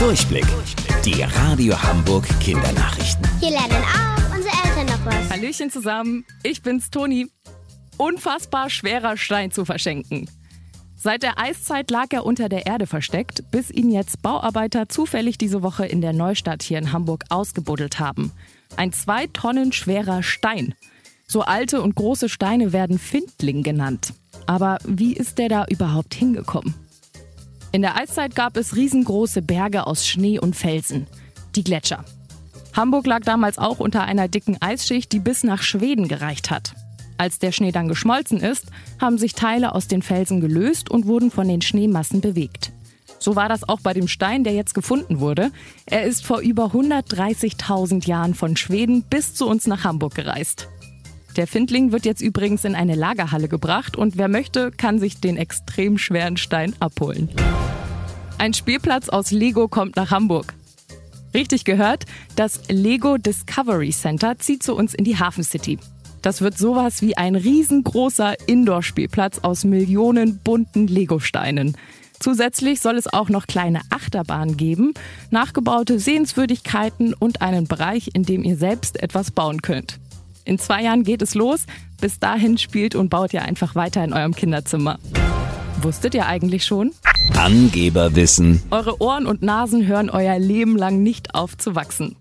Durchblick. Die Radio Hamburg Kindernachrichten. Hier lernen auch unsere Eltern noch was. Hallöchen zusammen, ich bin's Toni. Unfassbar schwerer Stein zu verschenken. Seit der Eiszeit lag er unter der Erde versteckt, bis ihn jetzt Bauarbeiter zufällig diese Woche in der Neustadt hier in Hamburg ausgebuddelt haben. Ein zwei Tonnen schwerer Stein. So alte und große Steine werden Findling genannt. Aber wie ist der da überhaupt hingekommen? In der Eiszeit gab es riesengroße Berge aus Schnee und Felsen. Die Gletscher. Hamburg lag damals auch unter einer dicken Eisschicht, die bis nach Schweden gereicht hat. Als der Schnee dann geschmolzen ist, haben sich Teile aus den Felsen gelöst und wurden von den Schneemassen bewegt. So war das auch bei dem Stein, der jetzt gefunden wurde. Er ist vor über 130.000 Jahren von Schweden bis zu uns nach Hamburg gereist. Der Findling wird jetzt übrigens in eine Lagerhalle gebracht und wer möchte, kann sich den extrem schweren Stein abholen. Ein Spielplatz aus Lego kommt nach Hamburg. Richtig gehört, das Lego Discovery Center zieht zu uns in die Hafen City. Das wird sowas wie ein riesengroßer Indoor-Spielplatz aus Millionen bunten Lego-Steinen. Zusätzlich soll es auch noch kleine Achterbahnen geben, nachgebaute Sehenswürdigkeiten und einen Bereich, in dem ihr selbst etwas bauen könnt. In zwei Jahren geht es los. Bis dahin spielt und baut ihr einfach weiter in eurem Kinderzimmer. Wusstet ihr eigentlich schon? Angeberwissen. Eure Ohren und Nasen hören euer Leben lang nicht auf zu wachsen.